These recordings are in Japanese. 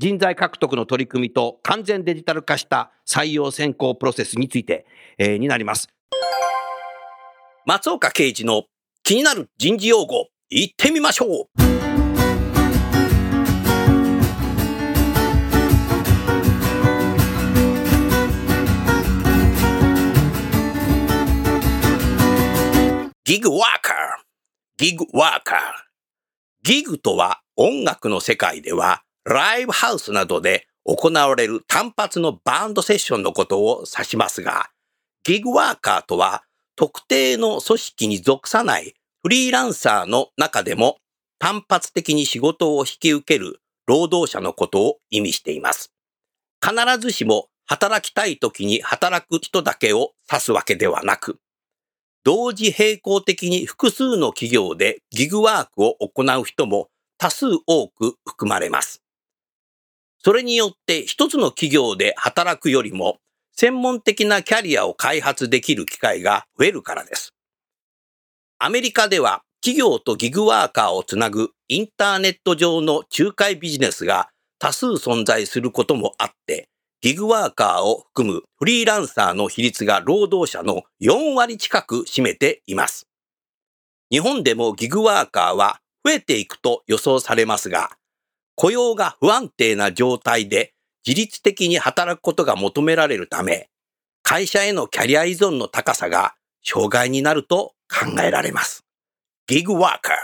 人材獲得の取り組みと完全デジタル化した採用選考プロセスについて、えーになります松岡啓二の気になる人事用語行ってみましょうギグワーカー。ギグワーカー。ギグとは音楽の世界ではライブハウスなどで行われる単発のバンドセッションのことを指しますが、ギグワーカーとは特定の組織に属さないフリーランサーの中でも単発的に仕事を引き受ける労働者のことを意味しています。必ずしも働きたい時に働く人だけを指すわけではなく、同時並行的に複数の企業でギグワークを行う人も多数多く含まれます。それによって一つの企業で働くよりも専門的なキャリアを開発できる機会が増えるからです。アメリカでは企業とギグワーカーをつなぐインターネット上の仲介ビジネスが多数存在することもあって、ギグワーカーを含むフリーランサーの比率が労働者の4割近く占めています。日本でもギグワーカーは増えていくと予想されますが、雇用が不安定な状態で自律的に働くことが求められるため、会社へのキャリア依存の高さが障害になると考えられます。ギグワーカー。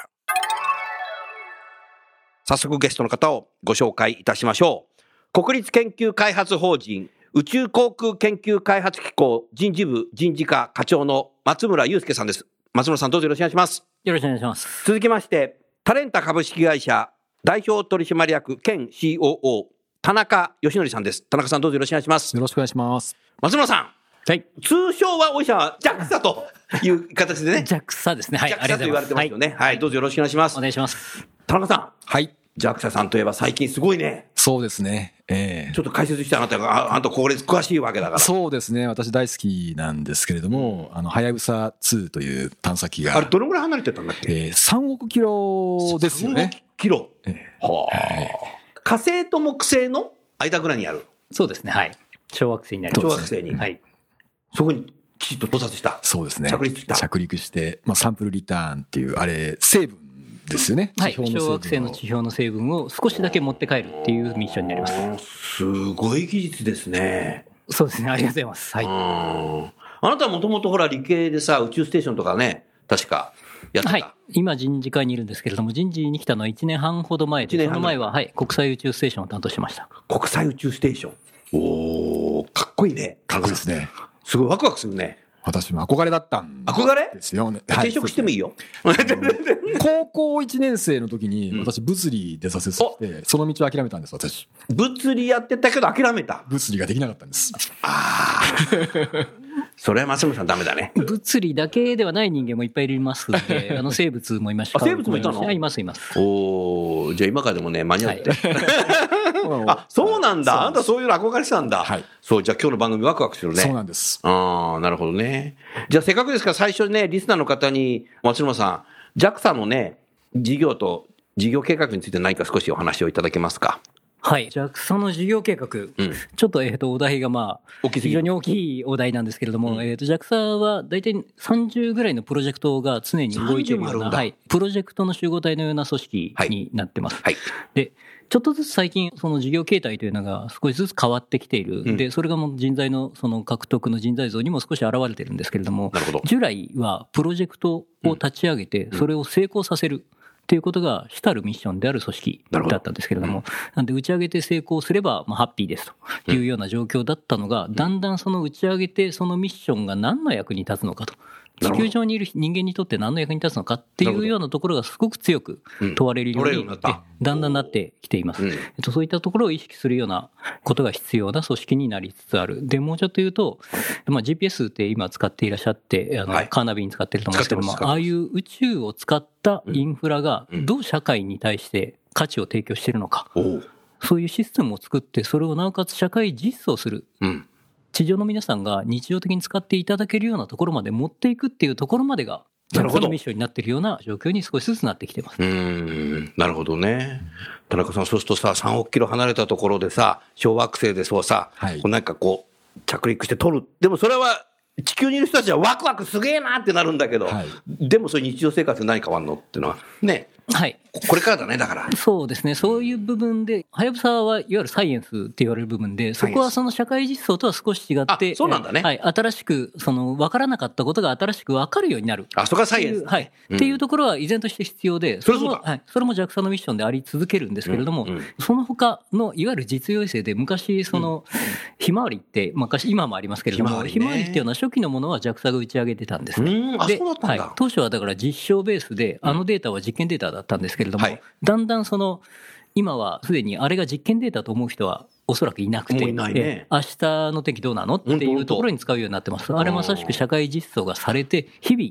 早速ゲストの方をご紹介いたしましょう。国立研究開発法人宇宙航空研究開発機構人事部人事課課長の松村祐介さんです。松村さんどうぞよろしくお願いします。よろしくお願いします。続きまして、タレンタ株式会社代表取締役兼 COO 田中義則さんです。田中さんどうぞよろしくお願いします。よろしくお願いします。松村さん、はい。通称はお医者は JAXA という形でね、JAXA ですね。はい。JAXA と言われてますよね。はい、どうぞよろしくお願いしますお。願いします。田中さはい。ん、JAXA さんといえば最近すごいね、そうですね。ええちょっと解説してあなたが、ああんたこれ詳しいわけだから。そうですね。私大好きなんですけれども、あの、はやぶさ2という探査機が、あれ、どのぐらい離れてたんだっけ？えー、3億キロですよね。3キロ。えはあ。火星と木星の間ぐらいにある。そうですね。はい。小惑星になり小ます。惑星に。はい。そこにきちっと到達した。そうですね。着陸した着陸して、まあ、サンプルリターンっていう、あれ、成分ですよね。はい。小惑星の地表の成分を少しだけ持って帰るっていうミッションになります。すごい技術ですね。そうですね。ありがとうございます。はい。うんあなたはもともとほら理系でさ、宇宙ステーションとかね、確かやってた。はい。今人事会にいるんですけれども、人事に来たのは1年半ほど前一年で、そ半前の前は、はい、国際宇宙ステーションを担当してました。国際宇宙ステーション。おー、かっこいいね。かっこいいですね。すごいワクワクするね。私も憧れだったん憧れ？ですよね。転職してもいいよ。よ。高校1年生の時に、私、物理で挫折して、その道を諦めたんです、私。物理やってたけど諦めた。物理ができなかったんです。それは松村さんダメだね。物理だけではない人間もいっぱいいますので、あの生物もいました。あ生物もいたの？はいいます、います。おー、じゃあ今からでもね、間に合って。ああ、そうなんだ。あんたそういうの憧れてたんだ。はいそう、じゃあ今日の番組ワクワクするね。そうなんです。ああ、なるほどね。じゃあせっかくですから最初にね、リスナーの方に、松沼さん、JAXA のね、事業と事業計画について何か少しお話をいただけますか？はい。JAXA の事業計画、うん。ちょっと、えっ、と、お題がまあ、非常に大きいお題なんですけれども、うんえっ、と、JAXA は大体30ぐらいのプロジェクトが常に動いているよ30もあるんだうな、はい。プロジェクトの集合体のような組織になってます。はい。で、ちょっとずつ最近、その事業形態というのが少しずつ変わってきている、うんでそれがもう人材のその獲得の人材像にも少し現れてるんですけれども、ど。従来はプロジェクトを立ち上げて、それを成功させる。っていうことが主たるミッションである組織だったんですけれども、なんで打ち上げて成功すれば、まあ、ハッピーですというような状況だったのが、だんだんその打ち上げて、そのミッションが何の役に立つのかと。地球上にいる人間にとって何の役に立つのかっていうようなところがすごく強く問われるようになった。えだんだんなってきています。そういったところを意識するようなことが必要な組織になりつつある。で、もうちょっと言うと、まあ、GPS って今使っていらっしゃって、あの、はい。カーナビに使ってると思うんですけどもああいう宇宙を使ったインフラがうん。どう社会に対して価値を提供しているのか、そういうシステムを作って、それをなおかつ社会実装する。うん。地上の皆さんが日常的に使っていただけるようなところまで持っていくっていうところまでが、なるほどミッションになっているような状況に少しずつなってきてます。うーん、なるほどね。田中さん、そうするとさ、3億キロ離れたところでさ、小惑星でそうさ、はいこうなんかこう、着陸して撮る。でもそれは、地球にいる人たちはワクワクすげえなってなるんだけど、はいでもそれ日常生活で何変わんのっていうのは、ね、はい。これからだね、だから。そうですね。そういう部分で、はやぶさはいわゆるサイエンスって言われる部分で、そこはその社会実装とは少し違って、あそうなんだねはい。新しく、その、分からなかったことが新しく分かるようになる。あ、そこがサイエンス。はい。うんっていうところは依然として必要で、それもはい。それも JAXA のミッションであり続けるんですけれども、うんうんその他の、いわゆる実用衛星で、昔、その、ひまわりって、昔、今もありますけれども、ひまわりねひまわりっていうのは初期のものは JAXA が打ち上げてたんですね。うん、あ、でそうだったんだ。はい、当初はだから実証ベースで、あのデータは実験データだったんですけれども、はいだんだんその、今はすでにあれが実験データと思う人はおそらくいなくて、ねえ明日の天気どうなのっていうところに使うようになってます。あれまさしく社会実装がされて、日々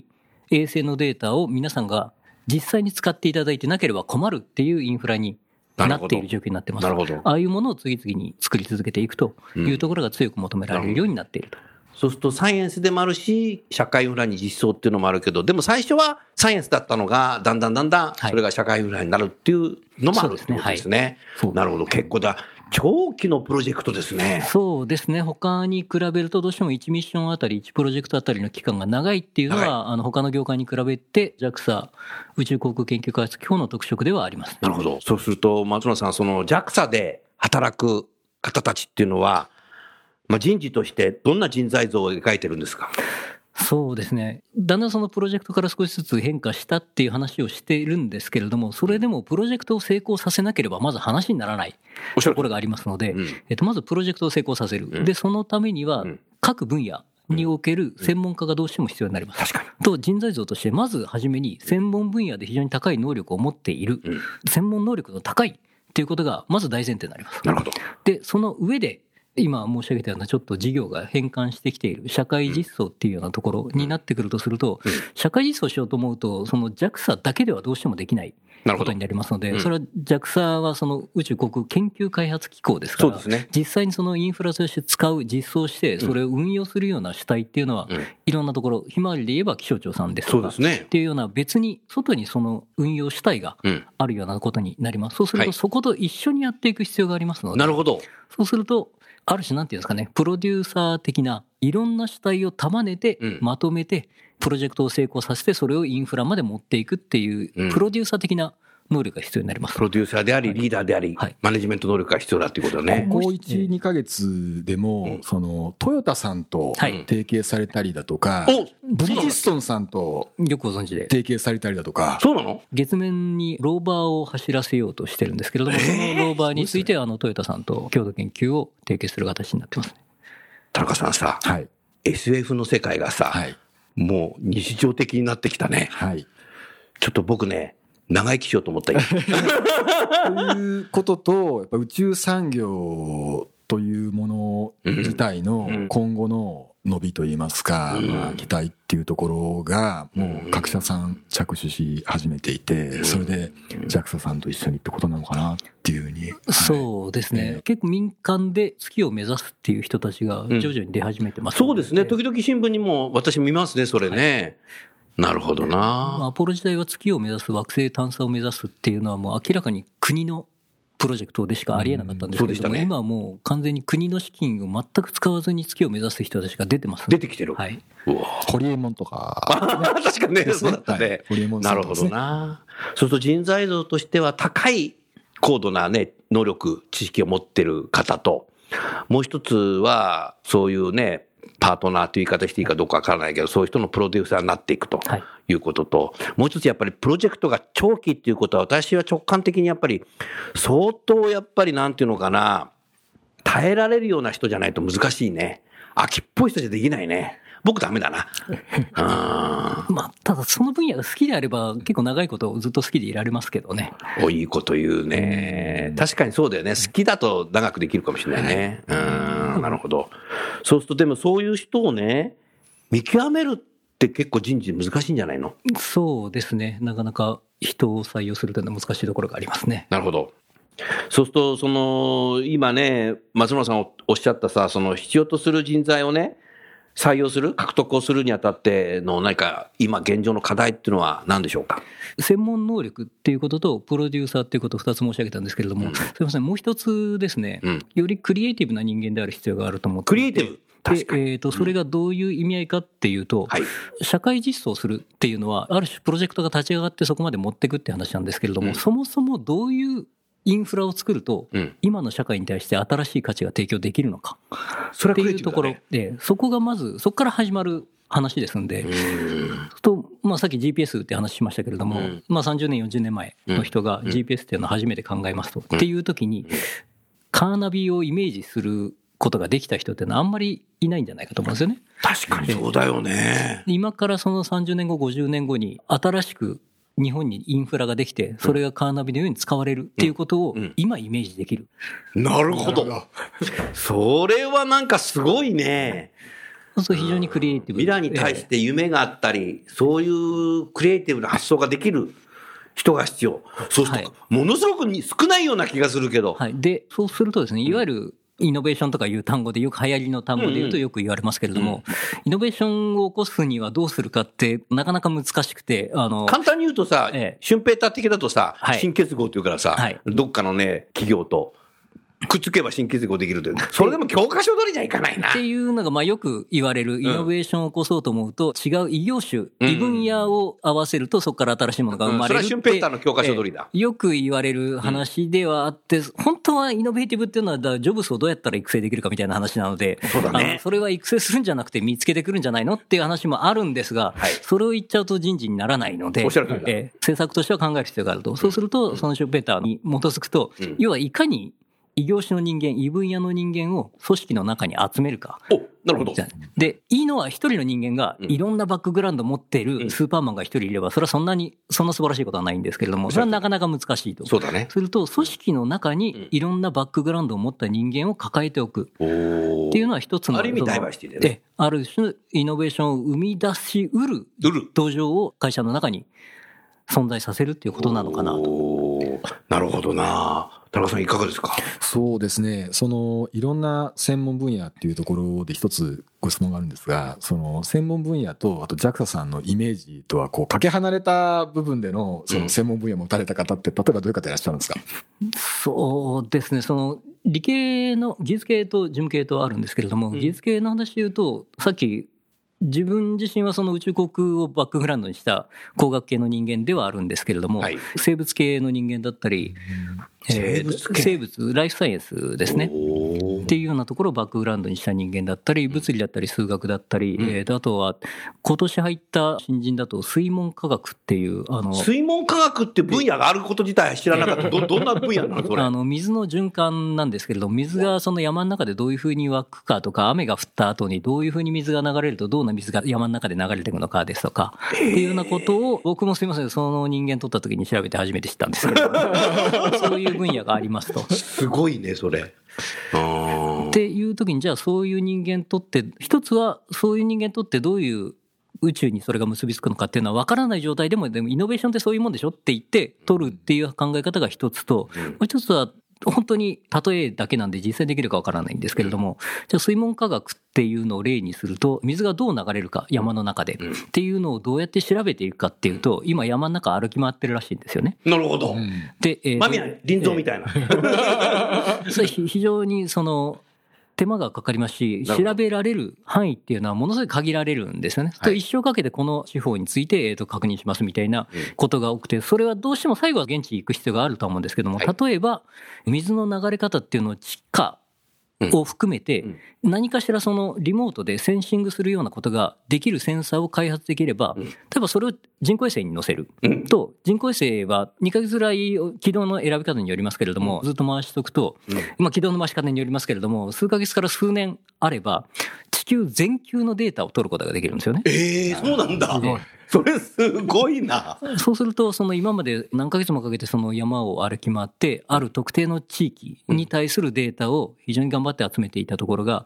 衛星のデータを皆さんが実際に使っていただいてなければ困るっていうインフラになっている状況になってます。なるほどああいうものを次々に作り続けていくというところが強く求められるようになっていると。そうするとサイエンスでもあるし、社会インフラに実装っていうのもあるけど、でも最初はサイエンスだったのが、だんだんだんだん、はいそれが社会インフラになるっていうのもあるってことですね。なるほど、結構だ。長期のプロジェクトですね。そうですね、他に比べると、どうしても1ミッションあたり、1プロジェクトあたりの期間が長いっていうのは、あの他の業界に比べて、JAXA 宇宙航空研究開発機構の特色ではあります。なるほど。そうすると、松野さん、その JAXA で働く方たちっていうのは、まあ、人事としてどんな人材像を描いてるんですか？そうですね、だんだんそのプロジェクトから少しずつ変化したっていう話をしているんですけれども、それでもプロジェクトを成功させなければ、まず話にならないところがありますので、うん。えっと、まずプロジェクトを成功させる、うん。でそのためにはうん。各分野における専門家がどうしても必要になります。確かに。と人材像として、まず初めに専門分野で非常に高い能力を持っている、うん。専門能力の高いっていうことがまず大前提になります。なるほど。で、その上で、今申し上げたようなちょっと事業が変換してきている社会実装っていうようなところになってくるとすると、うん社会実装しようと思うと、その JAXA だけではどうしてもできないことに。なりますので、うんそれは JAXA はその宇宙航空研究開発機構ですから、そうですね。実際にそのインフラとして使う、実装して、それを運用するような主体っていうのは、うんいろんなところ、ひまわりで言えば気象庁さんですとか、そうですねっ。ていうような別に外にその運用主体がうん。あるようなことになります。そうするはいとそこと一緒にやっていく必要がありますので、なるほど。そうすると、ある種なんていうんですかね、プロデューサー的ないろんな主体を束ねてうん、まとめて、プロジェクトを成功させて、それをインフラまで持っていくっていううん、プロデューサー的な能力が必要になりますプ。ロデューサーであり、リーダーであり、はいマネジメント能力が必要だっていうことだね。ここ1、2ヶ月でも、うんそのトヨタさんとはい提携されたりだとか、おブリヂストンさんとよくご存知で。提携されたりだとか、そうなの？月面にローバーを走らせようとしてるんですけれども、そのローバーについて、あの、トヨタさんと共同研究を提携する形になってますね。田中さんさ、はい、SF の世界がさ、はい、もう日常的になってきたね。はい。ちょっと僕ね、長生きしようと思った今。ということと、やっぱ宇宙産業というもの自体のうん。今後の伸びといいますか、うん。まあ、期待っていうところが、もう各社さん着手し始めていて、それで JAXA さんと一緒にってことなのかなっていうふうに。そうですね、ええ結構民間で月を目指すっていう人たちが徐々に出始めてます、そうですね。時々新聞にも私見ますね、それね。なるほどまあな。アポロ時代は月を目指す、惑星探査を目指すっていうのは、もう明らかに国のプロジェクトでしかありえなかったんですけれども、うんそうでしたね今はもう完全に国の資金を全く使わずに月を目指す人たちが出てます、出てきてる。はい、うわホリエモンとか、確かね、ですねそうだったね。はいホリエモンさなんるほとかですねどな。そうすると人材像としては高い高度なね、能力、知識を持ってる方と、もう一つは、そういうね、パートナーという言い方していいかどうかわからないけど、そういう人のプロデューサーになっていくとはい。いうことと、もう一つやっぱりプロジェクトが長期っていうことは、私は直感的にやっぱり、相当やっぱりなんていうのかな、耐えられるような人じゃないと難しいね。秋っぽい人じゃできないね。僕ダメだな。あ まあ、ただその分野が好きであれば、結構長いことずっと好きでいられますけどね。おいいこと言うね。確かにそうだよね。好きだと長くできるかもしれないね。うん、なるほど。そうすると、でもそういう人をね、見極めるって結構人事難しいんじゃないの？そうですね。なかなか人を採用するというのは難しいところがありますね。なるほど。そうすると、その、今ね、松村さんおっしゃったさ、その必要とする人材をね、採用する、獲得をするにあたっての、何か今現状の課題っていうのは何でしょうか？専門能力っていうことと、プロデューサーっていうことを2つ申し上げたんですけれども、すみません、もう一つですね、うん。よりクリエイティブな人間である必要があると思ってクリエイティブ。でえー、とそれがどういう意味合いかっていうと、はい。社会実装するっていうのは、ある種プロジェクトが立ち上がってそこまで持っていくって話なんですけれども、うん。そもそもどういうインフラを作ると、うん。今の社会に対して新しい価値が提供できるのかっていうところ。で、そこがまず、そこから始まる話ですんで、うん。と、まあ、さっき GPS って話しましたけれども、うんまあ、30年、40年前の人がうん GPS っていうのを初めて考えますと、っていう時に、カーナビをイメージすることができた人っていうのはあんまりいないんじゃないかと思うんですよね。確かにそうだよね。で今からその30年後、50年後に新しく日本にインフラができて、それがカーナビのように使われるっていうことをうん今イメージできる。なるほど。それはなんかすごいね。そうすると非常にクリエイティブ。未来に対して夢があったり、そういうクリエイティブな発想ができる人が必要。そうすると、ものすごくに少ないような気がするけど。はい。で、そうするとですね、いわゆるイノベーションとかいう単語でよく流行りの単語で言うとよく言われますけれども、イノベーションを起こすにはどうするかってなかなか難しくて、あの、簡単に言うとさ、ええ。シュンペーター的だとさ、はい。新結合っていうからさ、はい。どっかのね、企業とくっつけば新結合できるという。それでも教科書通りじゃいかないな。っ。ていうのがまあよく言われるイノベーションを起こそうと思うと違う異業種、異分野を合わせるとそこから新しいものが生まれるそれはシュンペーターの教科書通りだ。ええよく言われる話ではあって、本当はイノベーティブっていうのはだジョブスをどうやったら育成できるかみたいな話なので、そうだね。それは育成するんじゃなくて見つけてくるんじゃないのっていう話もあるんですが、はい。それを言っちゃうと人事にならないので、おっしゃる通り政策としては考える必要があると。そうすると、そのシュンペーターに基づくと、うん。要はいかに異業種の人間、異分野の人間を組織の中に集めるか。お、なるほど。で、いいのは一人の人間がうんいろんなバックグラウンドを持っていうんるスーパーマンが一人いれば、それはそんなに、そんな素晴らしいことはないんですけれども、それはなかなか難しいと。そうだね。すると、組織の中にいろんなバックグラウンドを持った人間を抱えておくおっていうのは一つの、ある意味ダイバーシティだよねええある種、イノベーションを生み出しうる。土壌を会社の中に存在させるっていうことなのかなと。なるほどな。田中さんいかがですか？そうですね。その、いろんな専門分野っていうところで一つご質問があるんですが、その、専門分野と、あと JAXA さんのイメージとは、こう、かけ離れた部分での、その専門分野を持たれた方って、例えばどういう方いらっしゃるんですか？そうですね、その理系の技術系と事務系とあるんですけれども、うん。技術系の話で言うと、さっき、自分自身はその宇宙航空をバックグラウンドにした工学系の人間ではあるんですけれども、はい。生物系の人間だったり、えー生物系。生物、ライフサイエンスですね。っていうようなところをバックグラウンドにした人間だったり、物理だったり数学だったり、うんえーとあとは今年入った新人だと水門科学っていう、あの、水門科学って分野があること自体知らなかった。ど、どんな分野なのそれ？あの水の循環なんですけれども、水がその山の中でどういうふうに湧くかとか、雨が降った後にどういうふうに水が流れると、どんな水が山の中で流れていくのかですとか、っていうようなことを、僕もすみません、その人間取った時に調べて初めて知ったんですけど、そういう分野がありますと。すごいね、それ。っていう時に、じゃあそういう人間とって、一つはそういう人間とってどういう宇宙にそれが結びつくのかっていうのは分からない状態でも、でもイノベーションってそういうもんでしょって言って取るっていう考え方が一つと、うん。もう一つは本当に例えだけなんで実際できるか分からないんですけれども、じゃあ水門科学っていうのを例にすると、水がどう流れるか、山の中で、うんっていうのをどうやって調べていくかっていうと、今山の中歩き回ってるらしいんですよね。なるほど。で、えー間宮林蔵みたいな。それ非非常にその手間がかかりますし、調べられる範囲っていうのはものすごい限られるんですよね。はい。と一生かけてこの司法について、えーと確認しますみたいなことが多くて、それはどうしても最後は現地に行く必要があるとは思うんですけども、はい。例えば、水の流れ方っていうのを地下を含めて、何かしらそのリモートでセンシングするようなことができるセンサーを開発できれば、例えばそれを人工衛星に載せる。うん。と、人工衛星は2ヶ月ぐらい軌道の選び方によりますけれども、ずっと回しておくと、まあ軌道の回し方によりますけれども、数ヶ月から数年あれば、地球全球のデータを取ることができるんですよね。ええそうなんだ。すごい。それすごいな。そうすると、その今まで何ヶ月もかけてその山を歩き回って、ある特定の地域に対するデータを非常に頑張って集めていたところが、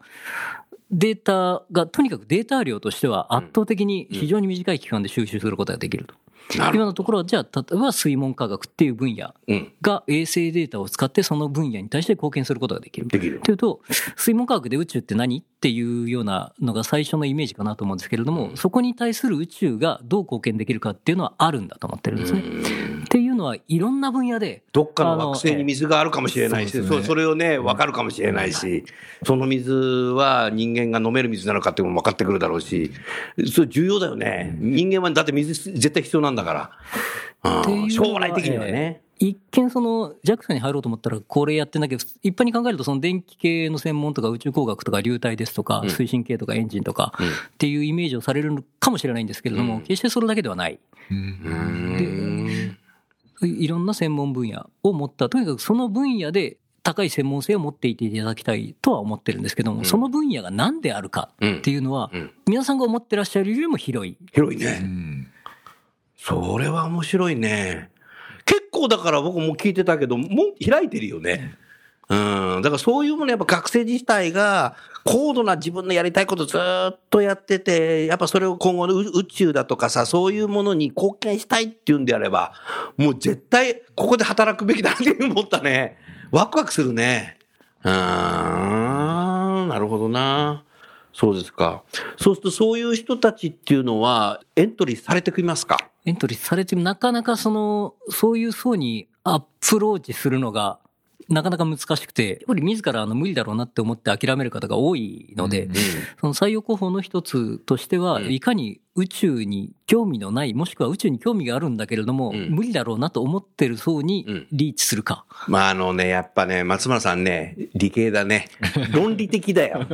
データが、とにかくデータ量としては圧倒的に非常に短い期間で収集することができると。今のところは、じゃあ、例えば水門科学っていう分野うん。が衛星データを使ってその分野に対して貢献することができる。できるというと、水門科学で宇宙って何っていうようなのが最初のイメージかなと思うんですけれども、そこに対する宇宙がどう貢献できるかっていうのはあるんだと思ってるんですね。っていうのはいろんな分野で、どっかの惑星に水があるかもしれないし、そね。それをね、分かるかもしれないし、その水は人間が飲める水なのかっていうのも分かってくるだろうし、それ重要だよね。人間はだって水絶対必要なんだから。ううん将来的にはね。一見その JAXA に入ろうと思ったらこれやってなきゃ一般に考えるとその電気系の専門とか宇宙工学とか流体ですとか推進系とかエンジンとかっていうイメージをされるかもしれないんですけれども決してそれだけではない。うんいろんな専門分野を持ったとにかくその分野で高い専門性を持っていていただきたいとは思ってるんですけども、その分野が何であるかっていうのは、うん皆さんが思ってらっしゃるよりも広い。広いね。うんそれは面白いね。結構だから僕も聞いてたけど、もう開いてるよね。うん。だからそういうものやっぱ学生自体が高度な自分のやりたいことずっとやってて、やっぱそれを今後の宇宙だとかさ、そういうものに貢献したいっていうんであれば、もう絶対ここで働くべきだって思ったね。ワクワクするね。うーん。なるほどな。そうですか。そうするとそういう人たちっていうのはエントリーされてきますか？エントリーされてなかなかその、そういう層にアプローチするのが、なかなか難しくて、やっぱり自らあの無理だろうなって思って諦める方が多いので、その採用候補の一つとしては、いかに宇宙に興味のない、もしくは宇宙に興味があるんだけれども、ん無理だろうなと思ってる層にリーチするか。まああのね、やっぱね、松村さんね、理系だね。論理的だよ。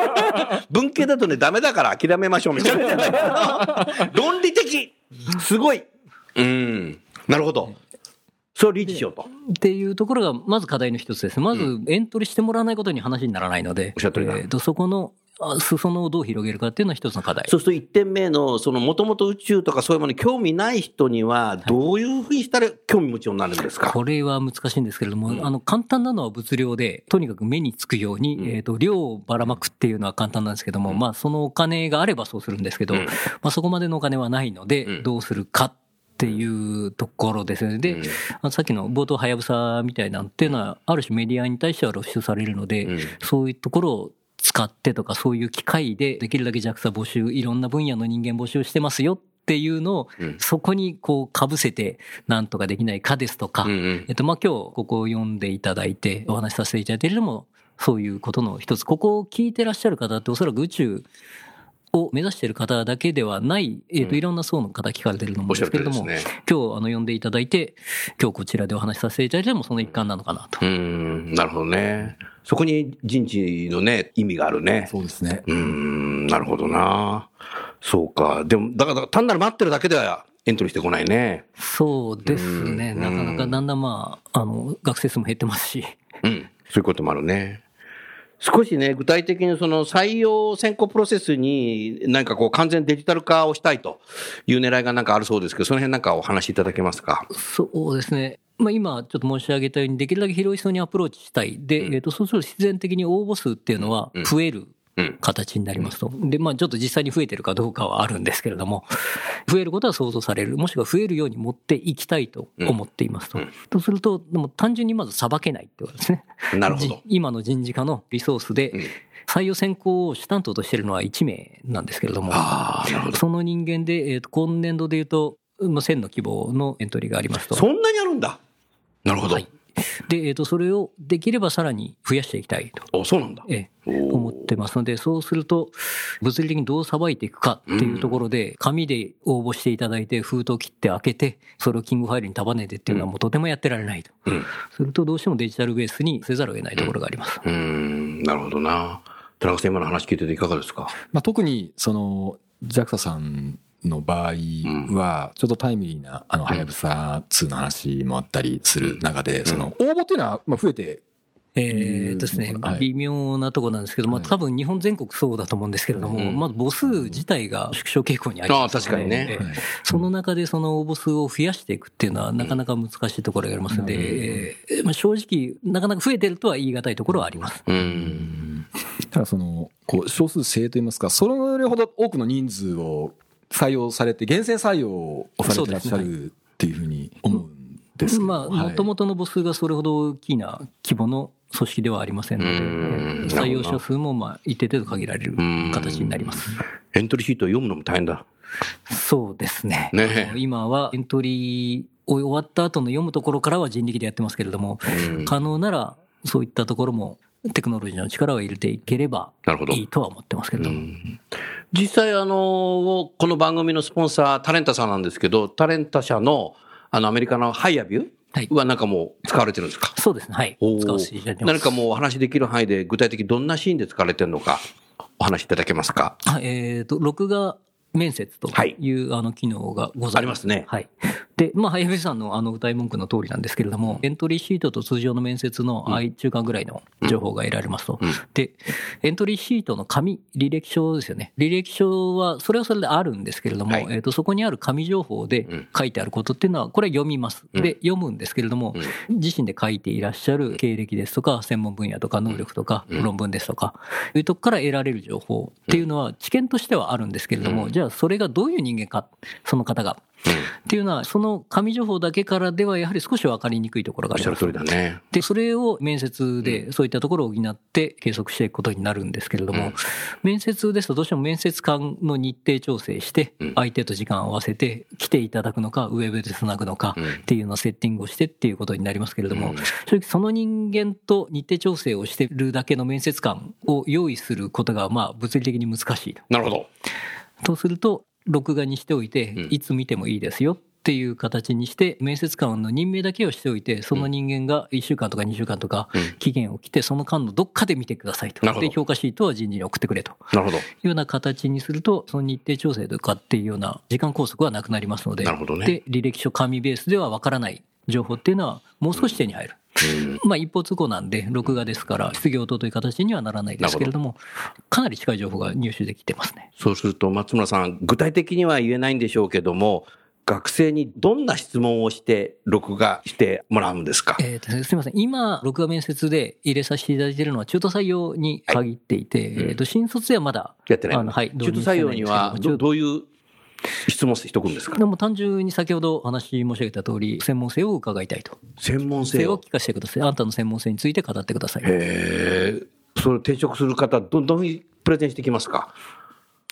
文系だとね、ダメだから諦めましょうみたいな。論理的すごいうん。なるほど。それをリーチしようと。っていうところが、まず課題の一つです。まず、エントリーしてもらわないことに話にならないので、おっしゃる通りだ。えーとそこの、あ裾野をどう広げるかっていうのは一つの課題。そうすると1点目の、そのもともと宇宙とかそういうものに興味ない人には、どういうふうにしたら興味持ちようになるんですか、これは難しいんですけれども、あの、簡単なのは物量で、とにかく目につくように、えっ、と、量をばらまくっていうのは簡単なんですけども、まあ、そのお金があればそうするんですけど、まあ、そこまでのお金はないので、どうするかっていうところですよね。で、あのさっきの冒頭、はやぶさみたいなんっていうのは、ある種メディアに対しては露出されるので、そういうところを使ってとか、そういう機会で、できるだけ JAXA 募集、いろんな分野の人間募集してますよっていうのを、そこにこう、被せて、なんとかできないかですとか、うんうんえっと、まあ、今日ここを読んでいただいて、お話しさせていただいているのも、そういうことの一つ。ここを聞いてらっしゃる方っておそらく宇宙を目指している方だけではない、えっと、いろんな層の方聞かれてると思うんですけれども、おっしゃる通りです今日あの読んでいただいて、今日こちらでお話しさせていただいてもその一環なのかなと。うん、なるほどね。そこに人事のね、意味があるね。そうですね。うーん、なるほどな。そうか。でも、だから単なる待ってるだけではエントリーしてこないね。そうですね。なかなかだんだんまあ、あの、学生数も減ってますし、うん。そういうこともあるね。少しね、具体的にその採用選考プロセスに何かこう完全デジタル化をしたいという狙いがなんかあるそうですけど、その辺なんかお話しいただけますか？そうですね。まあ、今ちょっと申し上げたように、できるだけ広い層にアプローチしたい。で、えっと、そうすると必然的に応募数っていうのは増えるうん形になりますと。で、まあ、ちょっと実際に増えてるかどうかはあるんですけれども、増えることは想像される。もしくは増えるように持っていきたいと思っていますと。とすると、でも単純にまず裁けないってことですね。なるほどじ今の人事課のリソースで、採用選考を主担当としているのは1名なんですけれども。その人間で、えーと今年度で言うと、まあ1000の希望のエントリーがありますと。そんなにあるんだ。なるほど。はいで、えっ、と、それをできればさらに増やしていきたいと。お、そうなんだ。え思ってますので、そうすると、物理的にどうさばいていくかっていうところで、紙で応募していただいて、封筒切って開けて、それをキングファイルに束ねてっていうのはもうとてもやってられないと。うん。すると、どうしてもデジタルベースにせざるを得ないところがあります。うーん、なるほどな。田中さん、今の話聞いてていかがですか？まあ、特にその JAXA さんの場合はちょっとタイムリーなあのはやぶさ2の話もあったりする中でその応募っていうのはまあ増えてえーですねはい、微妙なところなんですけど、まあはい。多分日本全国そうだと思うんですけれども、うん。まず母数自体が縮小傾向にあります、ああ確かにね。ええその中でその応募数を増やしていくっていうのはなかなか難しいところがありますので、えーまあ、正直、なかなか増えてるとは言い難いところはあります。うーん。ただそのこう少数制といいますかそれほど多くの人数を採用されて厳選採用をされてらっしゃるっていうふうに思うんですけど。まあ、はい。もともとの母数がそれほど大きな規模の組織ではありませんので、うん。採用者数もまあ一定程度限られる形になります。エントリーシートを読むのも大変だ。そうですね。ね。今はエントリーを終わった後の読むところからは人力でやってますけれども、うん。可能ならそういったところもテクノロジーの力を入れていければなるほど。いいとは思ってますけれども。実際、あの、この番組のスポンサー、タレンタさんなんですけど、タレンタ社の、あの、アメリカの HireVue はなんかもう使われてるんですか？そうですね。はい。使わせていただいてます。何かもうお話できる範囲で具体的にどんなシーンで使われてるのか、お話しいただけますか？はい、えっ、と、録画面接とはいいう、あの機能がございます。ありますねはい。で、まあ、ハイフェさんのあの歌い文句の通りなんですけれども、エントリーシートと通常の面接の相中間ぐらいの情報が得られますと。うん。で、エントリーシートの紙、履歴書ですよね。履歴書は、それはそれであるんですけれども、はい。えっ、と、そこにある紙情報でうん。書いてあることっていうのは、これは読みます。うん。で、読むんですけれども、自身で書いていらっしゃる経歴ですとか、専門分野とか能力とか、うん。論文ですとか、いうとこから得られる情報っていうのは知見としてはあるんですけれども、うん。じゃあそれがどういう人間か、その方が。っていうのは、その紙情報だけからではやはり少し分かりにくいところがあります。だね。で、それを面接でそういったところを補って計測していくことになるんですけれども、うん。面接ですとどうしても面接官の日程調整してうん、相手と時間を合わせて来ていただくのか、ウェブでつなぐのかうん。っていうのをセッティングをしてっていうことになりますけれどもうん、正直その人間と日程調整をしてるだけの面接官を用意することが、まあ物理的に難しいと。なるほど。とすると、録画にしておいてうん、いつ見てもいいですよっていう形にして、面接官の任命だけをしておいて、その人間が1週間とか2週間とかうん。期限を来て、その間のどっかで見てくださいと。で、評価シートは人事に送ってくれと。なるほど。いうような形にすると、その日程調整とかっていうような時間拘束はなくなりますので、なるほどね。で、履歴書紙ベースではわからない情報っていうのは、もう少し手に入る。まあ一方通行なんで、録画ですから、失業等という形にはならないですけれども、かなり近い情報が入手できてますね。そうすると、松村さん、具体的には言えないんでしょうけども、学生にどんな質問をして、録画してもらうんですか？えーとすみません、今、録画面接で入れさせていただいているのは、中途採用に限っていて、うんえーと新卒ではまだ、やってないあのはい中途採用にはど、どどういう質問しておくんですか？でも単純に先ほどお話申し上げた通り、専門性を伺いたいと。専門性を？聞かせてください。あなたの専門性について語ってください。へえ。それ転職する方、ど、どういうふうにプレゼンしてきますか？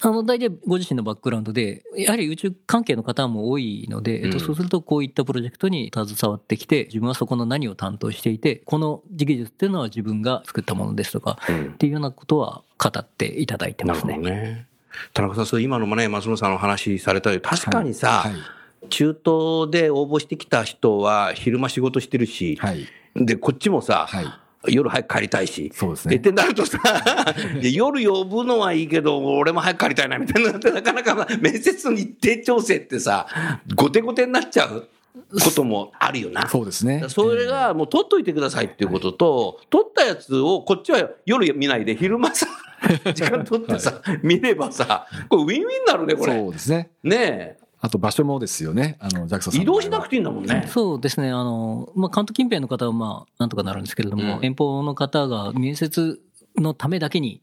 あの、大体ご自身のバックグラウンドで、やはり宇宙関係の方も多いので、えっと、うんそうするとこういったプロジェクトに携わってきて、自分はそこの何を担当していて、この技術っていうのは自分が作ったものですとか、うん。っていうようなことは語っていただいてますね。どね。田中さん、今のもね、松村さんの話されたように、確かにさ、はい。中東で応募してきた人は昼間仕事してるし、はい。で、こっちもさ、はい夜早く帰りたいし。そうですねってなるとさ、で夜呼ぶのはいいけど、俺も早く帰りたいな、みたいなって、なかなか面接の日程調整ってさ、後手後手になっちゃうこともあるよな。そうですねそれがもう取っといてくださいっていうことと、取ったやつをこっちは夜見ないで昼間さ、時間取ってさ、見ればさ、これウィンウィンになるね、これ。そうですねねあと場所もですよねあの JAXA さんえ。の移動しなくていいんだもんね。そうですね。あの、まあ、関東近辺の方は、まあ、なんとかなるんですけれども、うん遠方の方が面接のためだけに、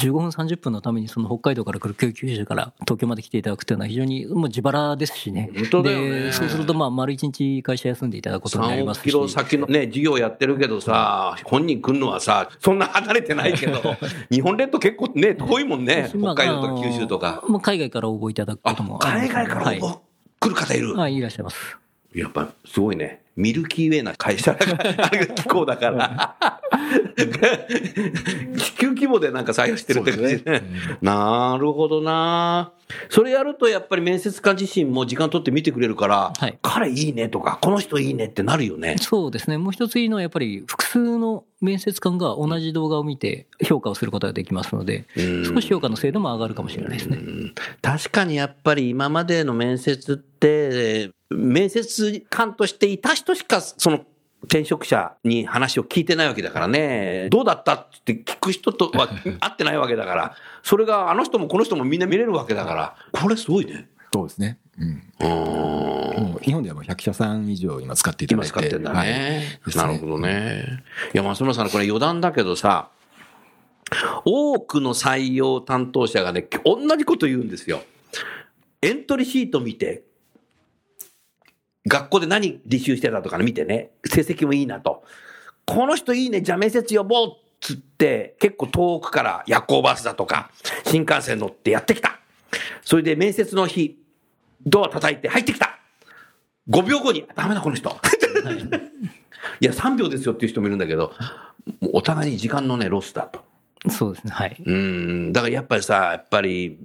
15分、30分のために、その北海道から来る九州から東京まで来ていただくというのは非常にもう自腹ですしね。本当だよねで、そうすると、まあ、丸一日会社休んでいただくことになり3ますし。キロ先のね、事業やってるけどさ、本人来るのはさ、そんな離れてないけど、日本列島結構ね、遠いもんね、まあ北海道とか九州とか海外から応募いただくこあ、ともあ海外からはい応募来る方いる。はい、いらっしゃいます。やっぱすごいね。ミルキーウェイな会社だから、あれがだから。地球規模でなんか採用してるって感じね。なるほどなそれやるとやっぱり面接官自身も時間取って見てくれるから、はい彼いいねとか、この人いいねってなるよね。そうですね。もう一ついいのはやっぱり複数の面接官が同じ動画を見て評価をすることができますので、うん少し評価の精度も上がるかもしれないですね。確かにやっぱり今までの面接って、面接官としていた人しかその転職者に話を聞いてないわけだからね、どうだったって聞く人とは 会ってないわけだから、それがあの人もこの人もみんな見れるわけだから、これすごいね。そうですね。うん。日本ではもう100社さん以上今使っていただいて。今使ってんだね。はいなるほどね。いや、松村さん、これ余談だけどさ、多くの採用担当者がね、同じこと言うんですよ。エントリーシート見て、学校で何履修してたとかね見てね、成績もいいなと。この人いいね、じゃあ面接呼ぼうっつって、結構遠くから夜行バスだとか、新幹線乗ってやってきた。それで面接の日、ドア叩いて入ってきた。5秒後に、ダメだこの人。いや、3秒ですよっていう人もいるんだけど、お互いに時間のね、ロスだと。そうですね。はい。うん、だからやっぱりさ、やっぱり、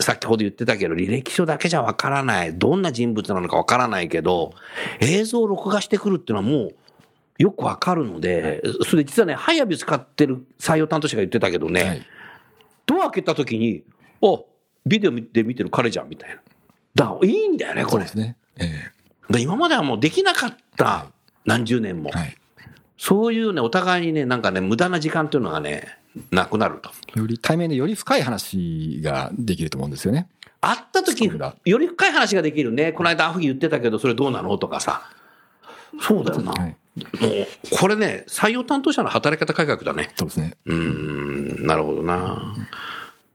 先ほど言ってたけど、履歴書だけじゃわからない。どんな人物なのかわからないけど、映像を録画してくるっていうのはもう、よくわかるので、それで実はね、ハイアビ使ってる採用担当者が言ってたけどね、はい。ドア開けた時に、おビデオで見てる彼じゃん、みたいな。だいいんだよね、これ。そうですね。えで今まではもうできなかった。何十年もえ。はい。そういうね、お互いにね、なんかね、無駄な時間っていうのがね、なくなると。より対面でより深い話ができると思うんですよね。会った時より深い話ができるね。この間、アフギ言ってたけど、それどうなの？とかさ。そうだよな。はい。もう、これね、採用担当者の働き方改革だね。そうですね。うーん、なるほどな。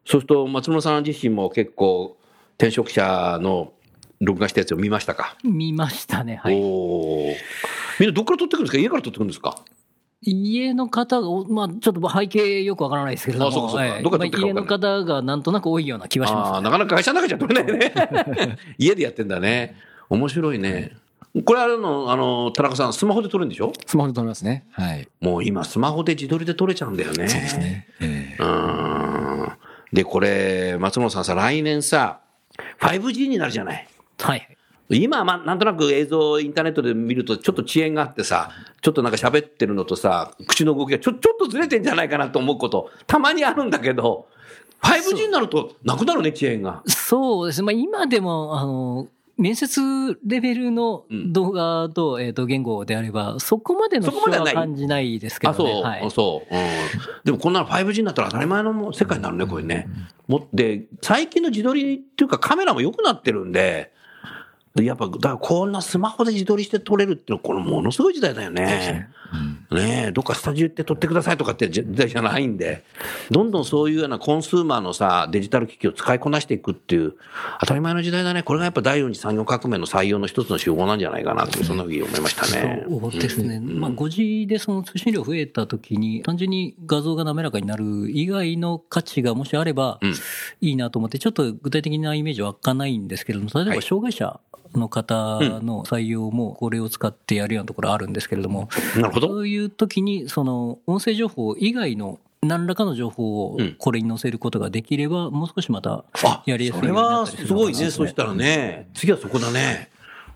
そうすると、松村さん自身も結構、転職者の録画したやつを見ましたか、見ましたね。はい。おーみんなどっから取ってくるんですか？家から取ってくるんですか？家の方が、おまあ、ちょっと背景よくわからないですけれども、家の方がなんとなく多いような気はしますね。なかなか会社の中じゃ取れないね。家でやってんだね。面白いね。これあれの、あの、田中さん、スマホで撮るんでしょ？スマホで撮りますね。はい。もう今、スマホで自撮りで撮れちゃうんだよね。そうですね。ええうーん。で、これ、松本さんさ、来年さ、5G になるじゃない。はい。今はまあ、なんとなく映像、インターネットで見ると、ちょっと遅延があってさ、ちょっとなんか喋ってるのとさ、口の動きがちょちょっとずれてんじゃないかなと思うこと、たまにあるんだけど、5G になるとなくなるね、遅延が。そうですね。まあ、今でも、あの、面接レベルの動画と、えっ、と、言語であれば、そこまでのそこまでは感じないですけあ、どね。そう、はい。そう。うん。でもこんなの 5G になったら当たり前の世界になるね、これね。もで、最近の自撮りっていうかカメラも良くなってるんで、でやっぱ、だからこんなスマホで自撮りして撮れるっていうのは、これものすごい時代だよね。ねえ、どっかスタジオ行って撮ってくださいとかって時代じゃないんで、どんどんそういうようなコンスーマーのさ、デジタル機器を使いこなしていくっていう、当たり前の時代だね。これがやっぱ第四次産業革命の採用の一つの手法なんじゃないかなっていう、そんなふうに思いましたね。そうですね。まあ、5G でその通信量増えたときに、単純に画像が滑らかになる以外の価値がもしあればうん、いいなと思って、ちょっと具体的なイメージは湧かないんですけれども、例えはいば障害者の方の採用もこれを使ってやるようなところあるんですけれども、なるほど。そういう時に、その音声情報以外の何らかの情報をうん。これに載せることができれば、もう少しまたあ、やりやすいようになはったりするのかなすごいね。そしたらね、次はそこだね。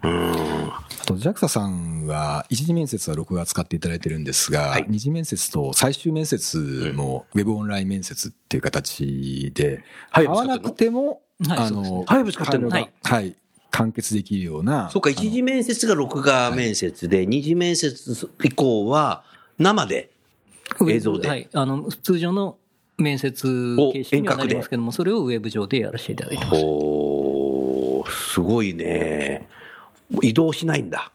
うん。あと JAXA さんは一次面接は録画使っていただいてるんですが、はい。二次面接と最終面接もウェブオンライン面接っていう形で、はい合わなくても、はいあの、はいぶつかってんの？がはい、完結できるような。そうか、一次面接が録画面接で、二次面接以降は生で。映像ではい。あの、通常の面接形式にはなりますけども、それをウェブ上でやらせていただいてます。おー、すごいね。移動しないんだ。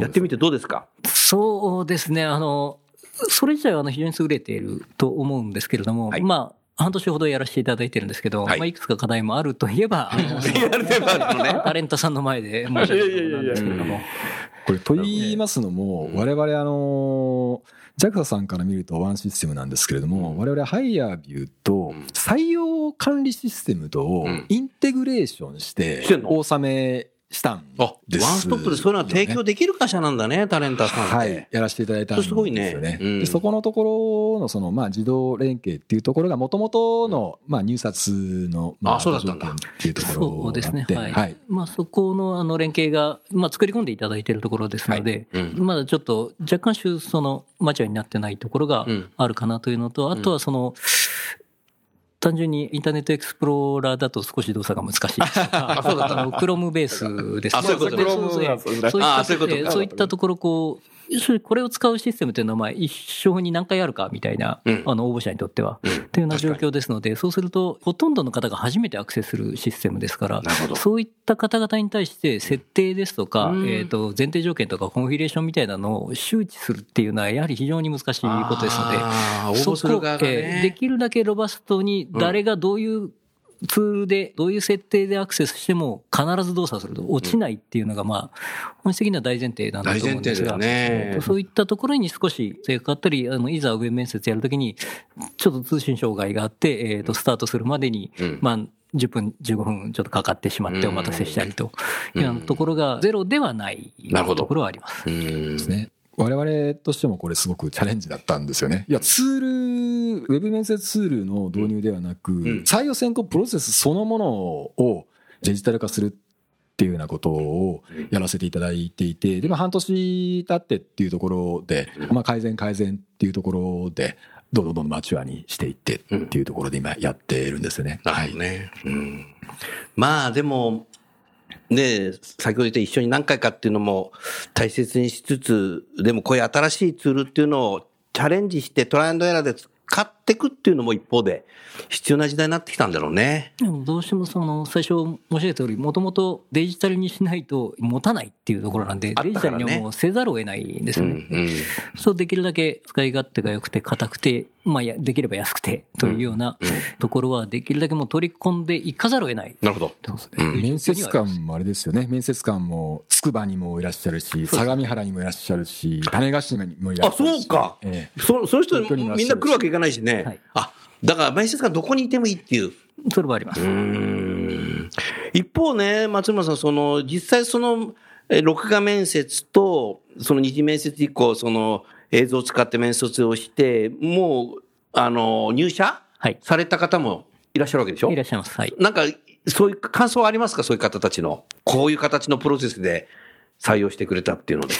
やってみてどうですか？そうですね。あの、それ自体はあの非常に優れていると思うんですけれども、はいまあ、半年ほどやらせていただいてるんですけど、はいいまあ、いくつか課題もあるといえば。タレントさんの前で申し訳ないことなんですけれども。これ、と言いますのも、我々あの、JAXA さんから見るとワンシステムなんですけれども、我々ハイヤービューと採用管理システムとインテグレーションして納めしたん。あ、ワンですストップでそういうのは提供できる会社なんだね、タレンターさん。って。はい、やらせていただいたんですよそれすごいね。うん。でそこのところのその、まあ、自動連携っていうところが、もともとの、まあ、入札の、まあそうだったんだ。条件っていうところそうですね。があってはい。はい。まあ、そこのあの連携が、まあ、作り込んでいただいているところですので、はい。うん。まだちょっと若干種その、マチュアになってないところがうん。あるかなというのと、あとはその、単純にインターネットエクスプローラーだと少し動作が難しいですあそうだったあの、クロムベースですあそういうことそういったとかえーそういったところ、こう、これを使うシステムというのは、まあ、一生に何回あるかみたいな、うん。あの、応募者にとっては、うん。というような状況ですので、そうすると、ほとんどの方が初めてアクセスするシステムですからそういった方々に対して、設定ですとか、うん。えっと、前提条件とかコンフィレーションみたいなのを周知するっていうのは、やはり非常に難しいことですので、そこえーでね。きるだけロバストに誰がどういうツールで、どういう設定でアクセスしても必ず動作すると。落ちないっていうのが、まあ、本質的には大前提なんだと思うんですが、ね。そういったところに少し正確かったり、あの、いざ上面接やるときに、ちょっと通信障害があって、えっ、と、スタートするまでに、うん。まあ、10分、15分ちょっとかかってしまってお待たせしたりというようなところがゼロではないところはあります。うん。ですね。我々としてもこれすごくチャレンジだったんですよね。いや、ツール、ウェブ面接ツールの導入ではなく、ん採用選考プロセスそのものをデジタル化するっていうようなことをやらせていただいていて、でも半年経ってっていうところで、まあ改善改善っていうところで、どんどんどんどんマチュアにしていってっていうところで今やってるんですよね。なるほどね。うんまあでも、ね先ほど言った一緒に何回かっていうのも大切にしつつ、でもこういう新しいツールっていうのをチャレンジしてトライアンドエラーで使っていくっていうのも一方で必要な時代になってきたんだろうね。でもどうしてもその最初申し上げた通り、もともとデジタルにしないと持たないっていうところなんで、デジタルにはもうせざるを得ないんですうよね。んうんそうできるだけ使い勝手が良くて硬くて、まあやできれば安くてというようなところはできるだけもう取り込んでいかざるを得ない。なるほど。うん面接官もあれですよね。面接官も、つくばにもいらっしゃるし、相模原にもいらっしゃるし、種子島にもいらあ、っしゃるし。そうか。ええそそういう人東京にもいらっしゃるしみんな来るわけいかないしね。はいあ、だから面接官どこにいてもいいっていう。それはあります。うん一方ね、松村さん、その、実際その、え録画面接と、その二次面接以降、その、映像を使って面接をして、もう、あの、入社はい。された方もいらっしゃるわけでしょ？いらっしゃいます。はい。なんか、そういう感想はありますか？そういう方たちの。こういう形のプロセスで採用してくれたっていうので。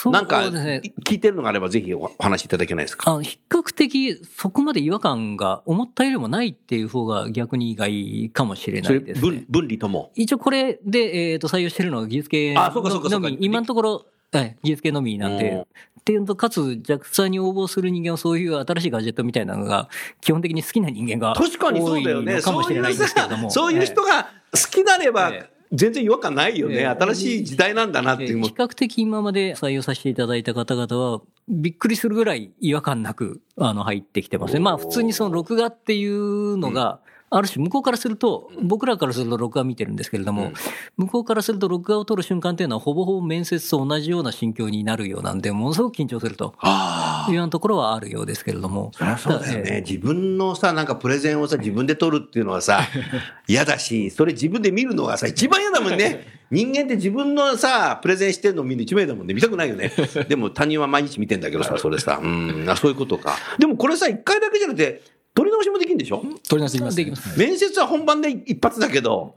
そうなんか。聞いてるのがあればぜひお話しいただけないですか？あの比較的そこまで違和感が思ったよりもないっていう方が逆に意外かもしれないですね。分分離とも？一応これで、えー、と採用してるのは技術系あそうかそうかそうかのみ、今のところ、はい、技術系のみなんうんで、っていうのと、かつ JAXA に応募する人間はそういう新しいガジェットみたいなのが基本的に好きな人間が確かにそうだよね。多いのかもしれないんですけれども。そういう人が好きなればええ全然違和感ないよね。ええ新しい時代なんだなっていう。比較的今まで採用させていただいた方々は、びっくりするぐらい違和感なく、あの、入ってきてますね。まあ、普通にその録画っていうのが、ある種向こうからすると、僕らからすると録画見てるんですけれども、向こうからすると録画を撮る瞬間っていうのはほぼほぼ面接と同じような心境になるようなんで、ものすごく緊張するとあいうようなところはあるようですけれども。あ。そうだよえね。自分のさ、なんかプレゼンをさ、自分で撮るっていうのはさ、嫌だし、それ自分で見るのがさ、一番嫌だもんね。人間って自分のさ、プレゼンしてるの見るの一番嫌だもんね。見たくないよね。でも他人は毎日見てんだけどさ、それさ。うん、あそういうことか。でもこれさ、一回だけじゃなくて、撮り直しもできるんでしょ？取り直しできます、できます面接は本番で一発だけど、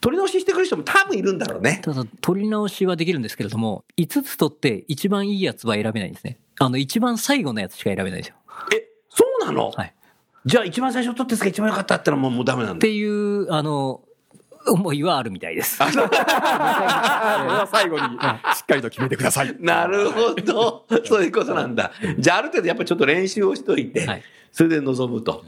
撮り直ししてくる人も多分いるんだろうね。ただ、取り直しはできるんですけれども、5つ取って一番いいやつは選べないんですね。あの、一番最後のやつしか選べないんですよ。え、そうなの、はい。じゃあ一番最初撮ってすが一番良かったってのはもうもうダメなんだ。っていう、あの、思いはあるみたいです。最後にしっかりと決めてください。なるほど。そういうことなんだ。じゃあある程度やっぱちょっと練習をしといて、はいそれで臨むと。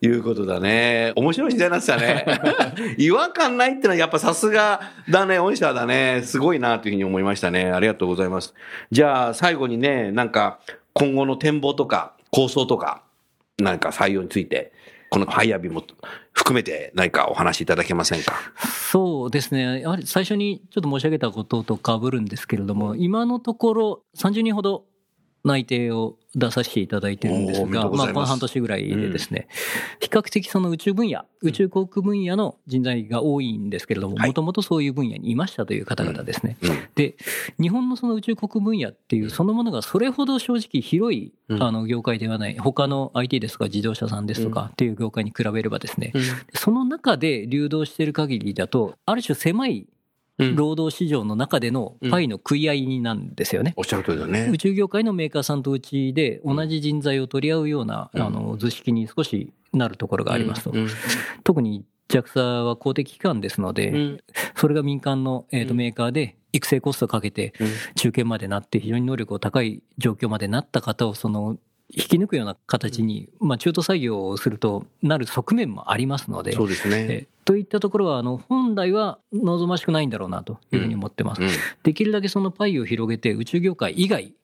いうことだね。面白い時代になってたね。違和感ないってのはやっぱさすがだね、御社だね。すごいなというふうに思いましたね。ありがとうございます。じゃあ最後にね、なんか今後の展望とか構想とか、なんか採用について、このハイアビも含めて何かお話しいただけませんか？そうですね。やはり最初にちょっと申し上げたことと被るんですけれども、今のところ30人ほど内定を出させていただいてるんですが、まあ、この半年ぐらいでですね、比較的その宇宙分野、宇宙航空分野の人材が多いんですけれども、はい。もともとそういう分野にいましたという方々ですね。うん。で、日本のその宇宙航空分野っていうそのものがそれほど正直広いうん。あの業界ではない、他の IT ですとか自動車さんですとかっていう業界に比べればですね、その中で流動している限りだと、ある種狭いうん労働市場の中でのパイの食い合いなんですよね。おっしゃる通りだね。宇。宙業界のメーカーさんとうちで同じ人材を取り合うような、うん。あの図式に少しなるところがありますと、うん。特に JAXA は公的機関ですので、うん。それが民間の、えーとうん。メーカーで育成コストをかけてうん。中堅までなって非常に能力が高い状況までなった方をその引き抜くような形に、まあ、中途採用をするとなる側面もありますので。そうですね。えといったところはあの本来は望ましくないんだろうなというふうに思ってます。うんできるだけそのパイを広げて宇宙業界以外うん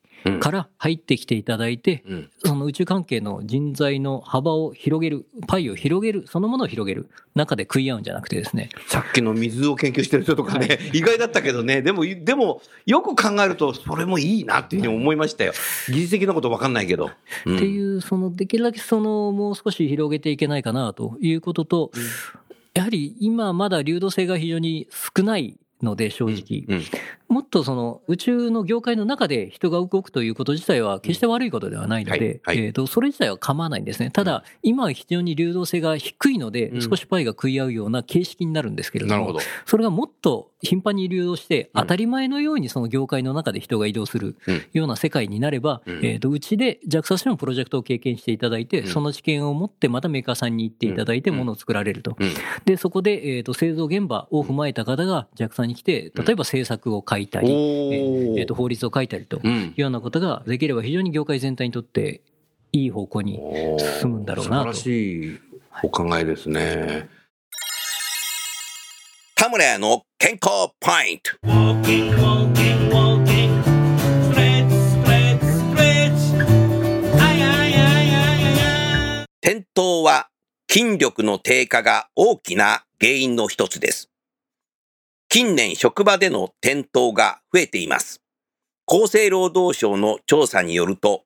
から入ってきていただいて、うん。その宇宙関係の人材の幅を広げる、パイを広げる、そのものを広げる中で食い合うんじゃなくてですね、さっきの水を研究してる人とかね、意外だったけどね、でも、でも、よく考えると、それもいいなっていうふうに思いましたよ。技術的なこと分かんないけど。うん。っていう、そのできるだけそのもう少し広げていけないかなということと、やはり今まだ流動性が非常に少ないので正直、うんもっとその宇宙の業界の中で人が動くということ自体は決して悪いことではないので、えーとそれ自体は構わないんですね。ただ、今は非常に流動性が低いのでう、ん。少しパイが食い合うような形式になるんですけれども。それがもっと頻繁に流動して、うん当たり前のようにその業界の中で人が移動するうん。ような世界になれば、うん。えーとうちで JAXA としてのプロジェクトを経験していただいて、うん。その知見を持ってまたメーカーさんに行っていただいて、うん。ものを作られると。うん。で、そこで、えーと製造現場を踏まえた方が JAXA に来て、例えば政策を書いたり、おえーーと法律を書いたりというようなことができれば非常に業界全体にとっていい方向に進むんだろうなと素晴らしいお考えですね。田村屋の健康ポイント。転倒は筋力の低下が大きな原因の一つです。近年職場での転倒が増えています。厚生労働省の調査によると、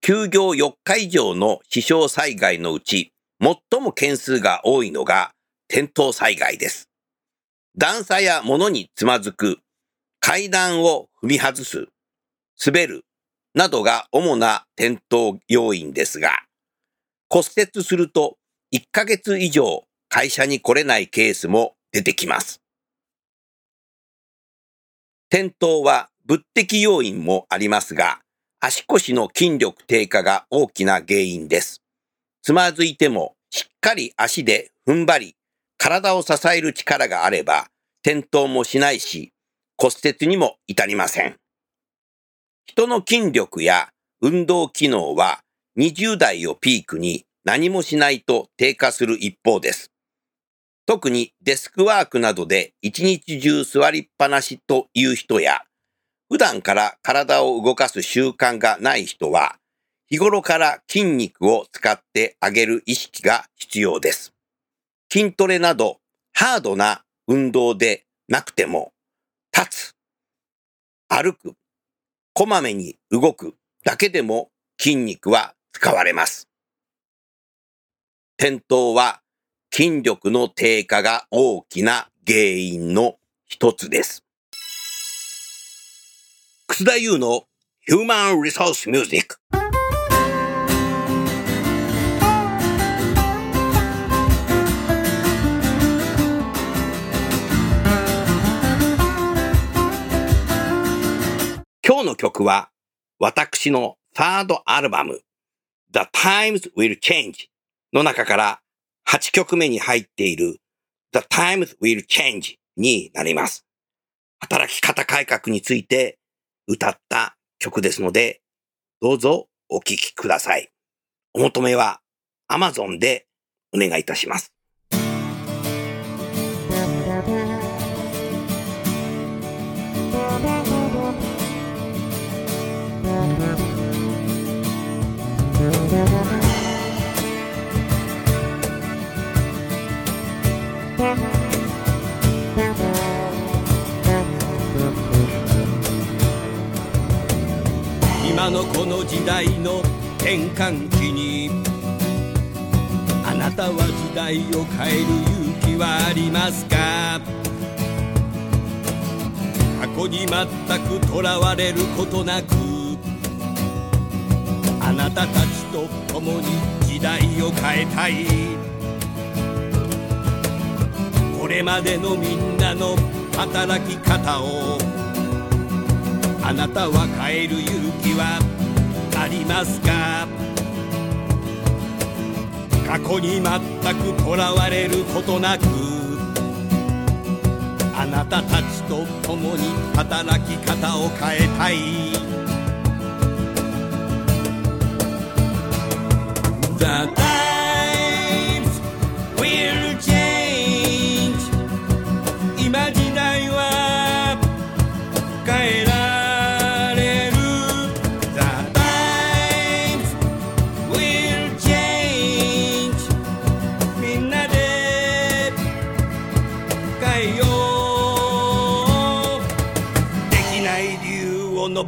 休業4日以上の死傷災害のうち、最も件数が多いのが転倒災害です。段差や物につまずく、階段を踏み外す、滑る、などが主な転倒要因ですが、骨折すると1ヶ月以上会社に来れないケースも出てきます。転倒は物的要因もありますが、足腰の筋力低下が大きな原因です。つまずいてもしっかり足で踏ん張り、体を支える力があれば転倒もしないし、骨折にも至りません。人の筋力や運動機能は20代をピークに何もしないと低下する一方です。特にデスクワークなどで一日中座りっぱなしという人や、普段から体を動かす習慣がない人は、日頃から筋肉を使ってあげる意識が必要です。筋トレなどハードな運動でなくても、立つ、歩く、こまめに動くだけでも筋肉は使われます。転倒は筋力の低下が大きな原因の一つです。楠田優の Human Resource Music 今日の曲は私のサードアルバム The Times Will Change の中から8曲目に入っている The Times Will Change になります。働き方改革について歌った曲ですので、どうぞお聴きください。お求めは Amazon でお願いいたします。今のこの時代の転換期にあなたは時代を変える勇気はありますか？過去に全くとらわれることなくあなたたちと共に時代を変えたい。これまでのみんなの働き方をあなたは変える勇気はありますか？過去に全くとらわれることなくあなたたちと共に働き方を変えたい。The times will change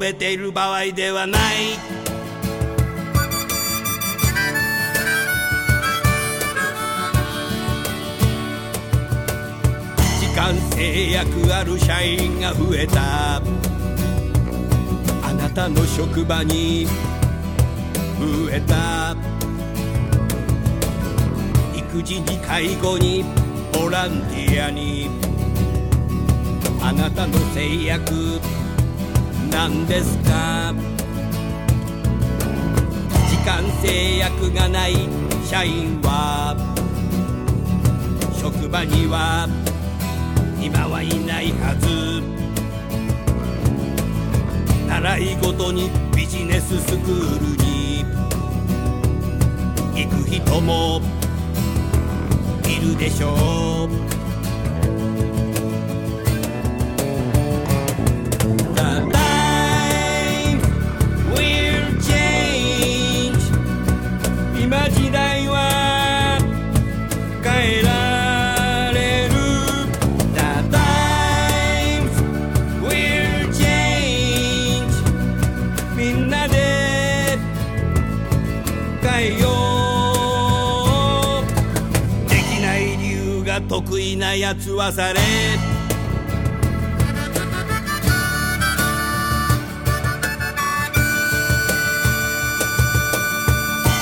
べている場合ではない。時間制約ある社員が増えた。あなたの職場に増えた。育児に介護にボランティアに。あなたの制約なんですか？時間制約がない社員は職場には今はいないはず。習い事にビジネススクールに行く人もいるでしょう。得意なやつはされ。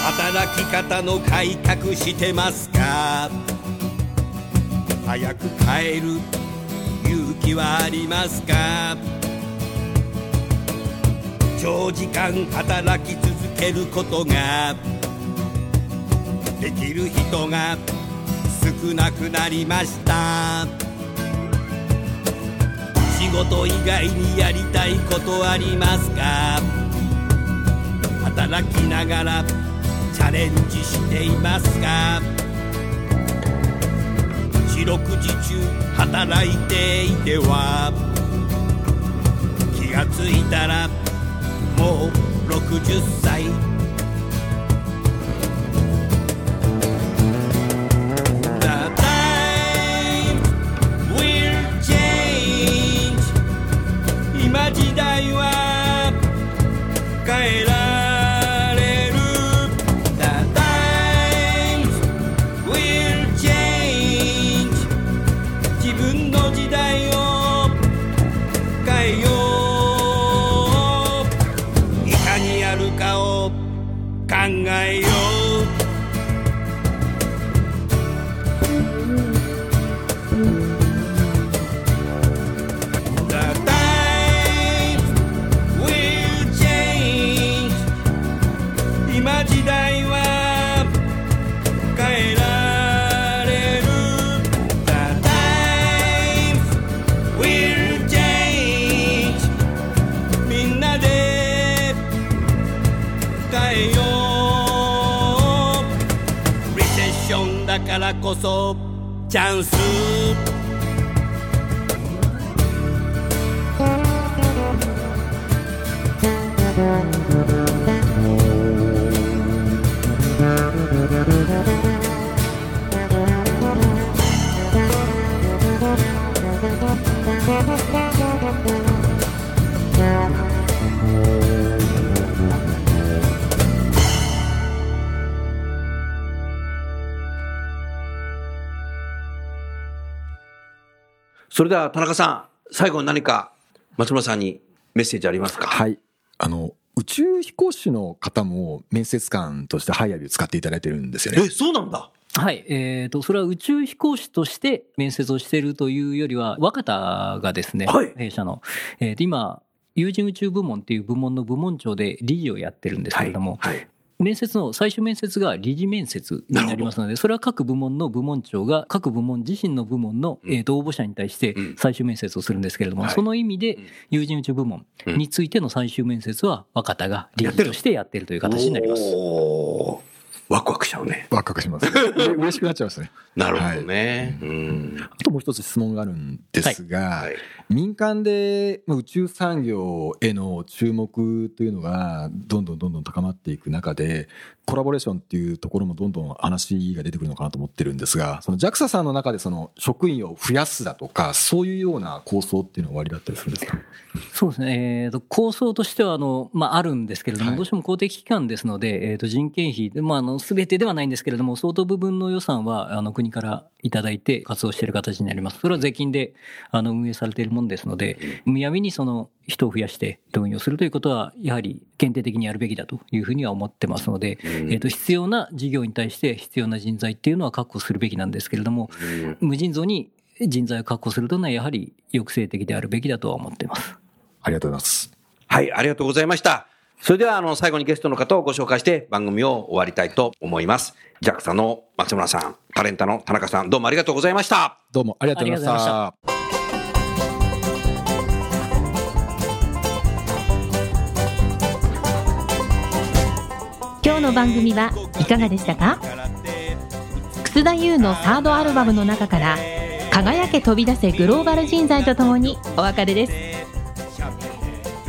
働き方の改革してますか？早く変える勇気はありますか？長時間働き続けることができる人が少なくなりました。仕事以外にやりたいことありますか？働きながらチャレンジしていますか？四六時中働いていては気がついたらもう60歳。そチャンス。それでは田中さん、最後に何か松村さんにメッセージありますか？はい。あの、宇宙飛行士の方も面接官としてハイアビを使っていただいてるんですよね。え、そうなんだ。はい。えっ、と、それは宇宙飛行士として面接をしているというよりは、若田がですね、はい弊社の、えーと今、有人宇宙部門っていう部門の部門長で理事をやってるんですけれども、はい。面接の最終面接が理事面接になりますので、それは各部門の部門長が各部門自身の部門の、うん。えーと応募者に対してうん。最終面接をするんですけれども、はい。その意味でうん。有人宇宙部門についての最終面接は若田が理事としてやっているという形になります。ワクワクしちゃうね。ワクワクします。う れ嬉しくなっちゃいますね。なるほどね。うん。あともう一つ質問があるんですが、はい。民間でまあ宇宙産業への注目というのがどんどんどんどん高まっていく中でコラボレーションっていうところもどんどん話が出てくるのかなと思ってるんですがその JAXA さんの中でその職員を増やすだとかそういうような構想っていうのは終わりだったりするんですか？そうですね、えーと構想としてはあの、まあ、あるんですけれども、はいどうしても公的機関ですので、えー、と人件費、まあ、あの全てではないんですけれども、相当部分の予算はあの国からいただいて活動している形になります。それは税金であの運営されているものですので、むやみにその人を増やして動員をするということは、やはり限定的にやるべきだというふうには思ってますので、えー、と必要な事業に対して必要な人材っていうのは確保するべきなんですけれども、無尽蔵に人材を確保するというのは、やはり抑制的であるべきだとは思っています。ありがとうございますはい、ありがとうございました。それでは、あの、最後にゲストの方をご紹介して番組を終わりたいと思います。JAXA の松村さん、タレンタの田中さん、どうもありがとうございました。どうもありがとうございましありがとうございまた今日の番組はいかがでしたか？楠田優のサードアルバムの中から「輝け飛び出せグローバル人材」とともにお別れです